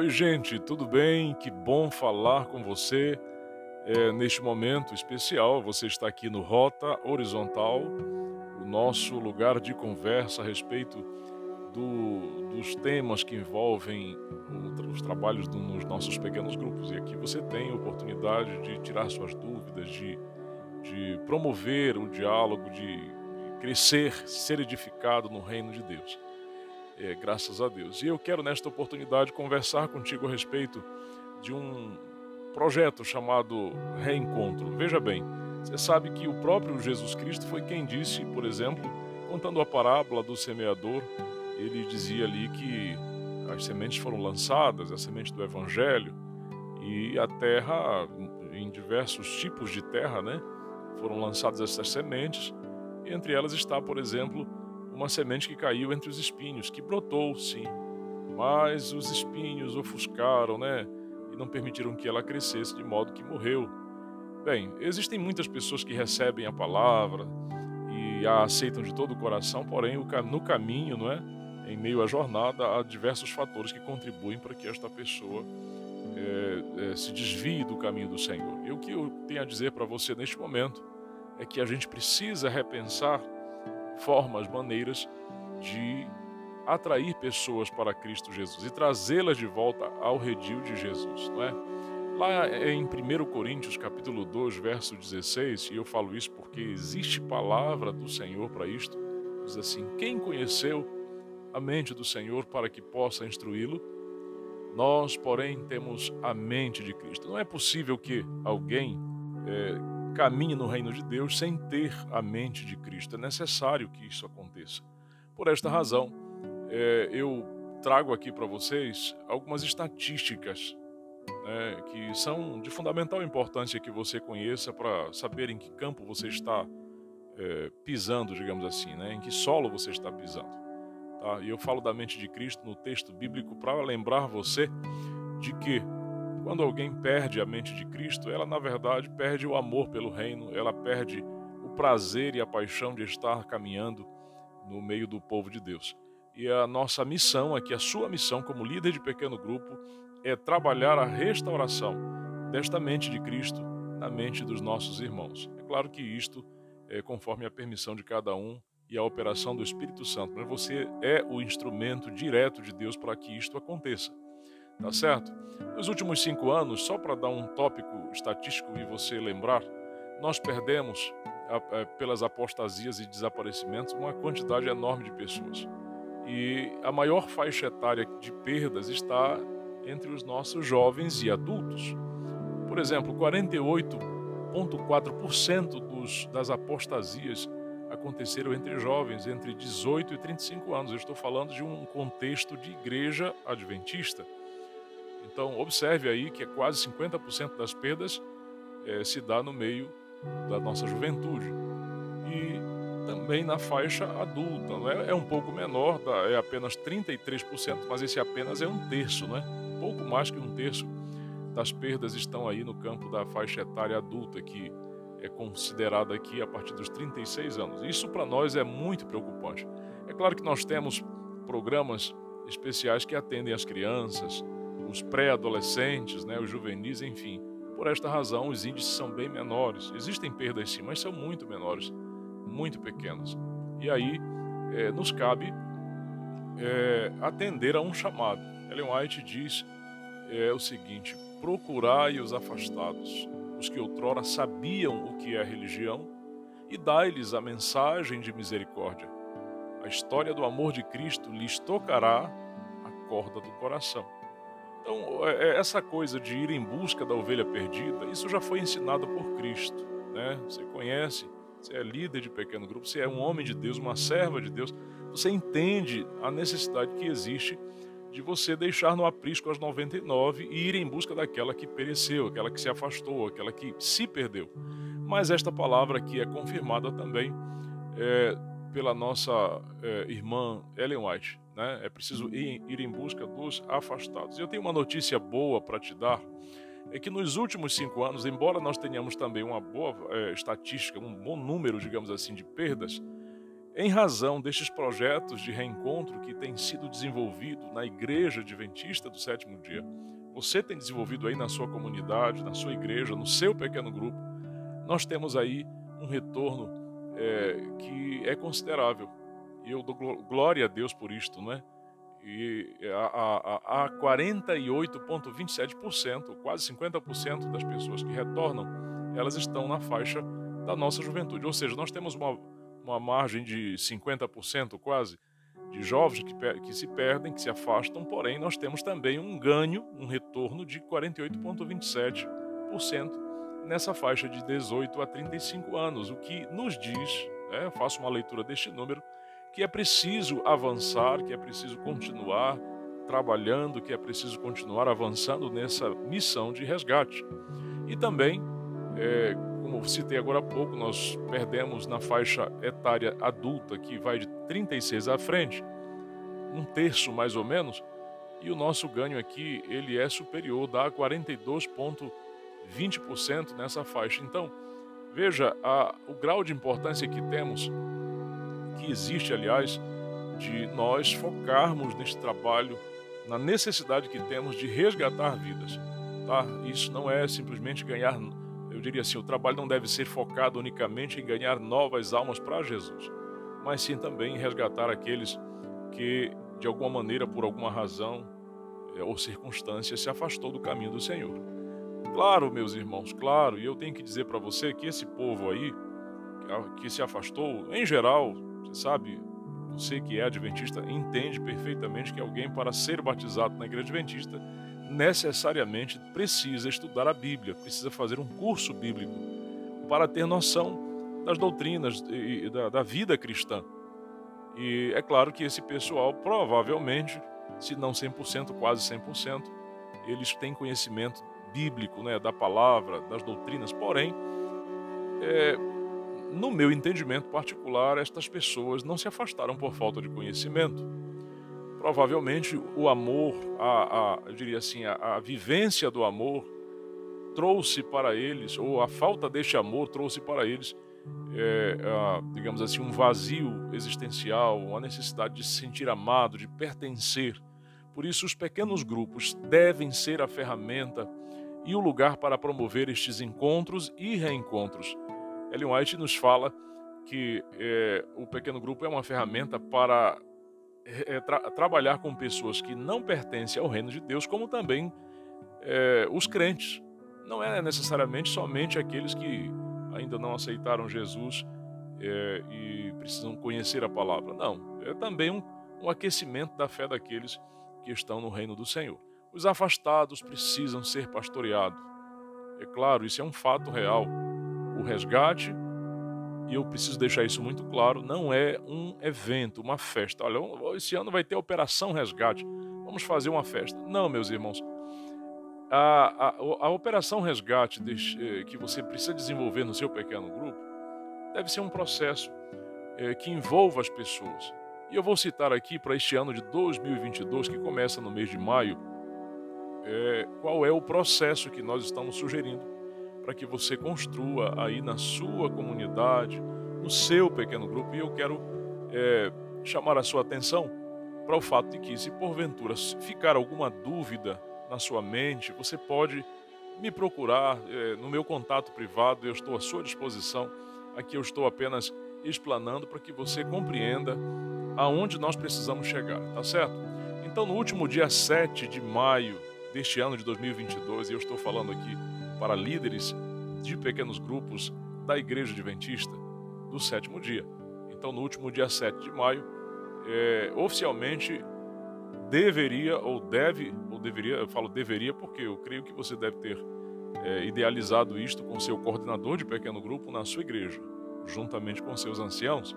Oi, gente, tudo bem? Que bom falar com você é, neste momento especial. Você está aqui no Rota Horizontal, o nosso lugar de conversa a respeito do, dos temas que envolvem os trabalhos do, nos nossos pequenos grupos. E aqui você tem a oportunidade de tirar suas dúvidas, de, de promover o diálogo, de crescer, ser edificado no reino de Deus é, graças a Deus. E eu quero nesta oportunidade conversar contigo a respeito de um projeto chamado Reencontro. Veja bem, você sabe que o próprio Jesus Cristo foi quem disse, por exemplo, contando a parábola do semeador, ele dizia ali que as sementes foram lançadas, a semente do evangelho, e a terra, em diversos tipos de terra, né, foram lançadas essas sementes, entre elas está, por exemplo, uma semente que caiu entre os espinhos, que brotou, sim, mas os espinhos ofuscaram, né? E não permitiram que ela crescesse, de modo que morreu. Bem, existem muitas pessoas que recebem a palavra e a aceitam de todo o coração, porém, no caminho, não é? Em meio à jornada, há diversos fatores que contribuem para que esta pessoa é, é, se desvie do caminho do Senhor. E o que eu tenho a dizer para você neste momento é que a gente precisa repensar formas, maneiras de atrair pessoas para Cristo Jesus e trazê-las de volta ao redil de Jesus, não é? Lá em 1 Coríntios capítulo 2, verso 16, e eu falo isso porque existe palavra do Senhor para isto, diz assim: Quem conheceu a mente do Senhor para que possa instruí-lo? Nós, porém, temos a mente de Cristo. Não é possível que alguém é, caminhe no reino de Deus sem ter a mente de Cristo. É necessário que isso aconteça. Por esta razão, é, eu trago aqui para vocês algumas estatísticas né, que são de fundamental importância que você conheça para saber em que campo você está é, pisando, digamos assim, né, em que solo você está pisando. Tá? E eu falo da mente de Cristo no texto bíblico para lembrar você de que quando alguém perde a mente de Cristo, ela na verdade perde o amor pelo reino, ela perde o prazer e a paixão de estar caminhando no meio do povo de Deus. E a nossa missão aqui, a sua missão como líder de pequeno grupo, é trabalhar a restauração desta mente de Cristo na mente dos nossos irmãos. É claro que isto é conforme a permissão de cada um e a operação do Espírito Santo, mas você é o instrumento direto de Deus para que isto aconteça tá certo? Nos últimos cinco anos, só para dar um tópico estatístico e você lembrar, nós perdemos, pelas apostasias e desaparecimentos, uma quantidade enorme de pessoas. E a maior faixa etária de perdas está entre os nossos jovens e adultos. Por exemplo, 48,4% das apostasias aconteceram entre jovens entre 18 e 35 anos. Eu estou falando de um contexto de igreja adventista. Então, observe aí que é quase 50% das perdas é, se dá no meio da nossa juventude. E também na faixa adulta, não é? é um pouco menor, é apenas 33%, mas esse apenas é um terço, né? pouco mais que um terço das perdas estão aí no campo da faixa etária adulta, que é considerada aqui a partir dos 36 anos. Isso para nós é muito preocupante. É claro que nós temos programas especiais que atendem as crianças, os pré-adolescentes, né, os juvenis, enfim. Por esta razão, os índices são bem menores. Existem perdas sim, mas são muito menores, muito pequenas. E aí é, nos cabe é, atender a um chamado. Ellen White diz é, o seguinte: procurai os afastados, os que outrora sabiam o que é religião, e dai-lhes a mensagem de misericórdia. A história do amor de Cristo lhes tocará a corda do coração. Então, é, é, essa coisa de ir em busca da ovelha perdida, isso já foi ensinado por Cristo. Né? Você conhece, você é líder de pequeno grupo, você é um homem de Deus, uma serva de Deus, você entende a necessidade que existe de você deixar no aprisco as 99 e ir em busca daquela que pereceu, aquela que se afastou, aquela que se perdeu. Mas esta palavra aqui é confirmada também é, pela nossa é, irmã Ellen White né? É preciso ir, em busca dos afastados. Eu tenho uma notícia boa para te dar, é que nos últimos cinco anos, embora nós tenhamos também uma boa é, estatística, um bom número, digamos assim, de perdas, em razão destes projetos de reencontro que têm sido desenvolvido na Igreja Adventista do Sétimo Dia, você tem desenvolvido aí na sua comunidade, na sua igreja, no seu pequeno grupo, nós temos aí um retorno é, que é considerável. E eu dou glória a Deus por isto, não é? E a 48,27%, quase 50% das pessoas que retornam, elas estão na faixa da nossa juventude. Ou seja, nós temos uma, uma margem de 50% quase de jovens que, que se perdem, que se afastam, porém nós temos também um ganho, um retorno de 48,27% nessa faixa de 18 a 35 anos, o que nos diz, né, faço uma leitura deste número, que é preciso avançar, que é preciso continuar trabalhando, que é preciso continuar avançando nessa missão de resgate. E também, é, como citei agora há pouco, nós perdemos na faixa etária adulta, que vai de 36 à frente, um terço mais ou menos, e o nosso ganho aqui ele é superior, dá 42,20% nessa faixa. Então, veja a, o grau de importância que temos que existe, aliás, de nós focarmos neste trabalho, na necessidade que temos de resgatar vidas. Tá? Isso não é simplesmente ganhar, eu diria assim, o trabalho não deve ser focado unicamente em ganhar novas almas para Jesus, mas sim também em resgatar aqueles que, de alguma maneira, por alguma razão é, ou circunstância, se afastou do caminho do Senhor. Claro, meus irmãos, claro, e eu tenho que dizer para você que esse povo aí, que se afastou, em geral, você sabe, você que é adventista entende perfeitamente que alguém, para ser batizado na igreja adventista, necessariamente precisa estudar a Bíblia, precisa fazer um curso bíblico para ter noção das doutrinas e da, da vida cristã. E é claro que esse pessoal, provavelmente, se não 100%, quase 100%, eles têm conhecimento bíblico, né, da palavra, das doutrinas, porém, é, no meu entendimento particular, estas pessoas não se afastaram por falta de conhecimento. Provavelmente o amor, a, a eu diria assim, a, a vivência do amor trouxe para eles, ou a falta deste amor trouxe para eles, é, a, digamos assim, um vazio existencial, uma necessidade de se sentir amado, de pertencer. Por isso, os pequenos grupos devem ser a ferramenta e o lugar para promover estes encontros e reencontros Ellen White nos fala que é, o pequeno grupo é uma ferramenta para é, tra trabalhar com pessoas que não pertencem ao reino de Deus, como também é, os crentes. Não é necessariamente somente aqueles que ainda não aceitaram Jesus é, e precisam conhecer a palavra. Não, é também um, um aquecimento da fé daqueles que estão no reino do Senhor. Os afastados precisam ser pastoreados. É claro, isso é um fato real o resgate, e eu preciso deixar isso muito claro, não é um evento, uma festa. Olha, esse ano vai ter a Operação Resgate, vamos fazer uma festa. Não, meus irmãos. A, a, a Operação Resgate eh, que você precisa desenvolver no seu pequeno grupo deve ser um processo é, que envolva as pessoas. E eu vou citar aqui para este ano de 2022, que começa no mês de maio, é, qual é o processo que nós estamos sugerindo para que você construa aí na sua comunidade, no seu pequeno grupo. E eu quero é, chamar a sua atenção para o fato de que, se porventura ficar alguma dúvida na sua mente, você pode me procurar é, no meu contato privado, eu estou à sua disposição. Aqui eu estou apenas explanando para que você compreenda aonde nós precisamos chegar, tá certo? Então, no último dia 7 de maio deste ano de 2022, e eu estou falando aqui para líderes de pequenos grupos da Igreja Adventista do sétimo dia. Então, no último dia 7 de maio, é, oficialmente deveria ou deve, ou deveria, eu falo deveria porque eu creio que você deve ter é, idealizado isto com seu coordenador de pequeno grupo na sua igreja, juntamente com seus anciãos.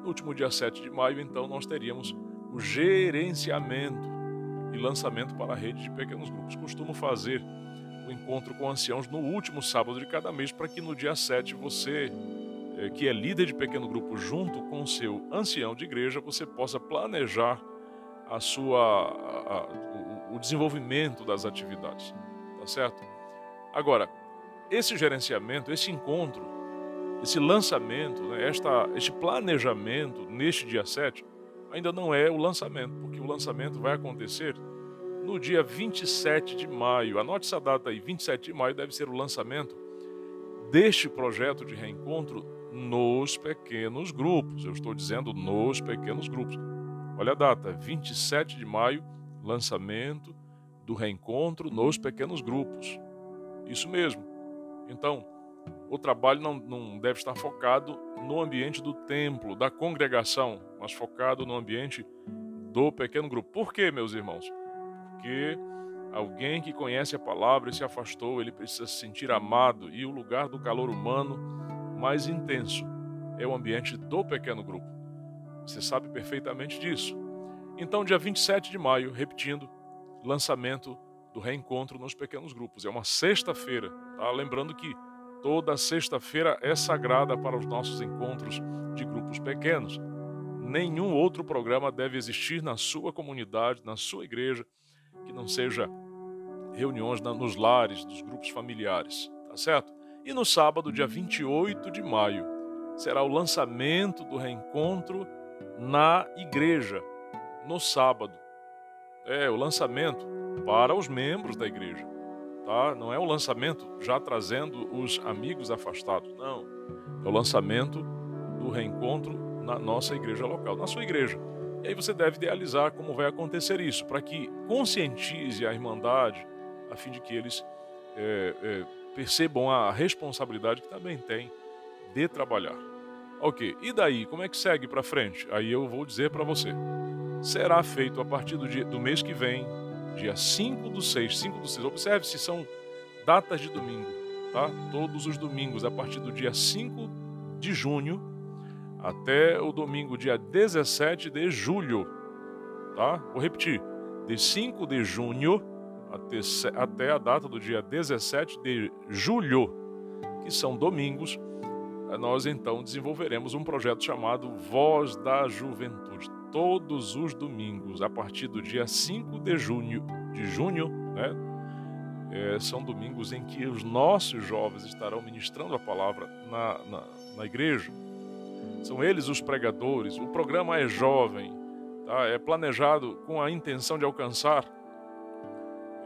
No último dia 7 de maio, então, nós teríamos o gerenciamento e lançamento para a rede de pequenos grupos. Costumo fazer o encontro com anciãos no último sábado de cada mês, para que no dia 7 você, eh, que é líder de pequeno grupo, junto com o seu ancião de igreja, você possa planejar a sua, a, a, o desenvolvimento das atividades, tá certo? Agora, esse gerenciamento, esse encontro, esse lançamento, né, esta, este planejamento neste dia 7, ainda não é o lançamento, porque o lançamento vai acontecer no dia 27 de maio. Anote essa data aí, 27 de maio deve ser o lançamento deste projeto de reencontro nos pequenos grupos. Eu estou dizendo nos pequenos grupos. Olha a data, 27 de maio, lançamento do reencontro nos pequenos grupos. Isso mesmo. Então, o trabalho não, não deve estar focado no ambiente do templo, da congregação, mas focado no ambiente do pequeno grupo. Por quê, meus irmãos? Porque alguém que conhece a palavra e se afastou, ele precisa se sentir amado e o lugar do calor humano mais intenso é o ambiente do pequeno grupo. Você sabe perfeitamente disso. Então, dia 27 de maio, repetindo, lançamento do reencontro nos pequenos grupos. É uma sexta-feira, tá? Lembrando que toda sexta-feira é sagrada para os nossos encontros de grupos pequenos. Nenhum outro programa deve existir na sua comunidade, na sua igreja, que não seja reuniões nos lares, dos grupos familiares, tá certo? E no sábado, dia 28 de maio, será o lançamento do reencontro na igreja, no sábado. É, o lançamento para os membros da igreja, tá? Não é o lançamento já trazendo os amigos afastados, não. É o lançamento do reencontro na nossa igreja local, na sua igreja. E aí você deve idealizar como vai acontecer isso, para que conscientize a Irmandade, a fim de que eles é, é, percebam a responsabilidade que também tem de trabalhar. Ok, e daí? Como é que segue para frente? Aí eu vou dizer para você. Será feito a partir do, dia, do mês que vem, dia 5 do 6, 5 do 6. Observe se são datas de domingo, tá? Todos os domingos, a partir do dia 5 de junho até o domingo, dia 17 de julho, tá? Vou repetir, de 5 de junho até, até a data do dia 17 de julho, que são domingos, nós então desenvolveremos um projeto chamado Voz da Juventude. Todos os domingos, a partir do dia 5 de junho, de junho né, é, são domingos em que os nossos jovens estarão ministrando a palavra na, na, na igreja. São eles os pregadores. O programa é jovem, tá? é planejado com a intenção de alcançar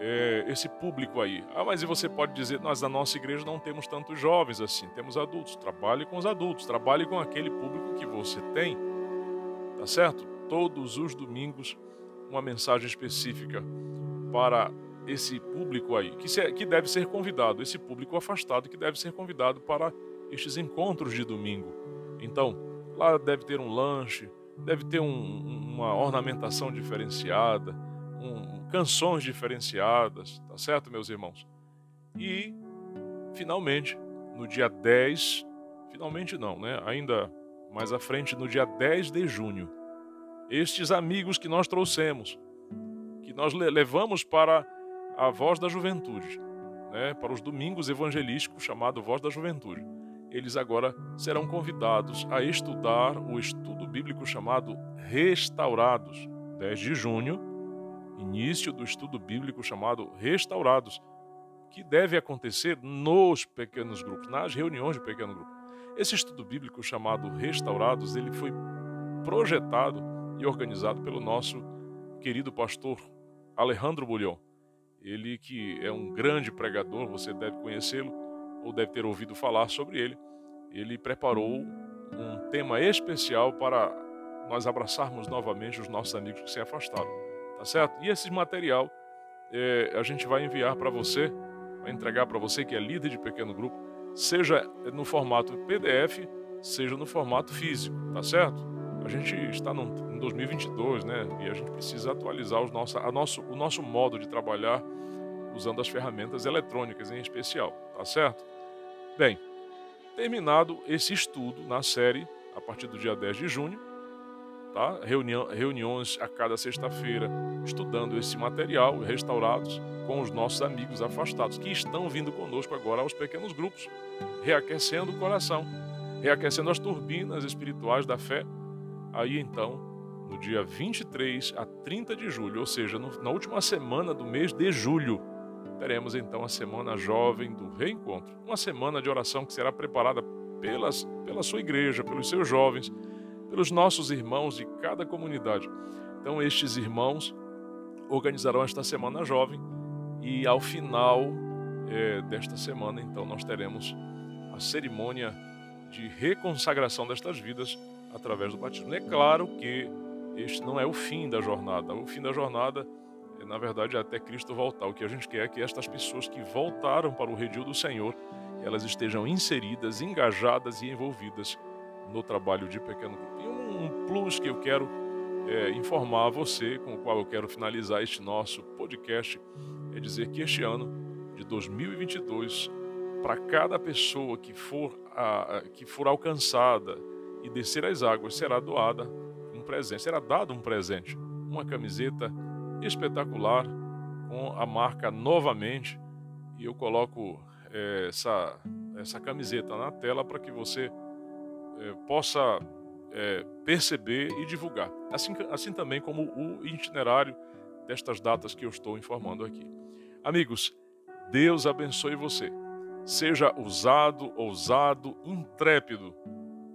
é, esse público aí. Ah, mas e você pode dizer, nós na nossa igreja não temos tantos jovens assim, temos adultos. Trabalhe com os adultos, trabalhe com aquele público que você tem, tá certo? Todos os domingos, uma mensagem específica para esse público aí, que, se, que deve ser convidado, esse público afastado que deve ser convidado para estes encontros de domingo. Então, lá deve ter um lanche, deve ter um, uma ornamentação diferenciada, um, canções diferenciadas, tá certo, meus irmãos? E, finalmente, no dia 10, finalmente não, né? Ainda mais à frente, no dia 10 de junho, estes amigos que nós trouxemos, que nós levamos para a voz da juventude, né? para os domingos evangelísticos chamado Voz da Juventude. Eles agora serão convidados a estudar o estudo bíblico chamado Restaurados, 10 de junho, início do estudo bíblico chamado Restaurados, que deve acontecer nos pequenos grupos, nas reuniões de pequeno grupo. Esse estudo bíblico chamado Restaurados, ele foi projetado e organizado pelo nosso querido pastor Alejandro Bulhão. Ele que é um grande pregador, você deve conhecê-lo ou deve ter ouvido falar sobre ele. Ele preparou um tema especial para nós abraçarmos novamente os nossos amigos que se afastaram tá certo? E esse material é, a gente vai enviar para você, vai entregar para você que é líder de pequeno grupo, seja no formato PDF, seja no formato físico, tá certo? A gente está em 2022, né? E a gente precisa atualizar os a nosso, o nosso modo de trabalhar usando as ferramentas eletrônicas em especial, tá certo? Bem, terminado esse estudo na série, a partir do dia 10 de junho, tá? Reuniões a cada sexta-feira, estudando esse material restaurados com os nossos amigos afastados que estão vindo conosco agora aos pequenos grupos, reaquecendo o coração, reaquecendo as turbinas espirituais da fé. Aí então, no dia 23 a 30 de julho, ou seja, no, na última semana do mês de julho, teremos então a semana jovem do reencontro, uma semana de oração que será preparada pelas, pela sua igreja, pelos seus jovens, pelos nossos irmãos de cada comunidade. Então, estes irmãos organizarão esta Semana Jovem e ao final é, desta semana, então, nós teremos a cerimônia de reconsagração destas vidas através do batismo. É claro que este não é o fim da jornada. O fim da jornada, na verdade, é até Cristo voltar. O que a gente quer é que estas pessoas que voltaram para o redil do Senhor, elas estejam inseridas, engajadas e envolvidas no trabalho de pequeno grupo. E um plus que eu quero é, informar a você, com o qual eu quero finalizar este nosso podcast, é dizer que este ano de 2022, para cada pessoa que for, a, que for alcançada e descer as águas, será doada um presente, será dado um presente, uma camiseta espetacular com a marca novamente. E eu coloco é, essa, essa camiseta na tela para que você é, possa é, perceber e divulgar. Assim, assim também como o itinerário destas datas que eu estou informando aqui. Amigos, Deus abençoe você. Seja usado, ousado, intrépido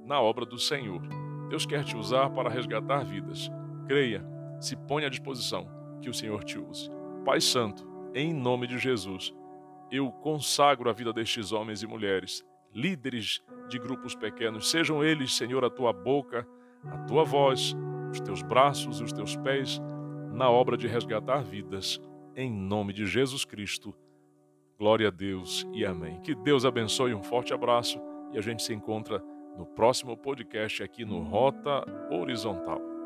na obra do Senhor. Deus quer te usar para resgatar vidas. Creia, se ponha à disposição que o Senhor te use. Pai Santo, em nome de Jesus, eu consagro a vida destes homens e mulheres, líderes de grupos pequenos. Sejam eles, Senhor, a tua boca, a tua voz, os teus braços e os teus pés na obra de resgatar vidas, em nome de Jesus Cristo. Glória a Deus e amém. Que Deus abençoe, um forte abraço e a gente se encontra no próximo podcast aqui no Rota Horizontal.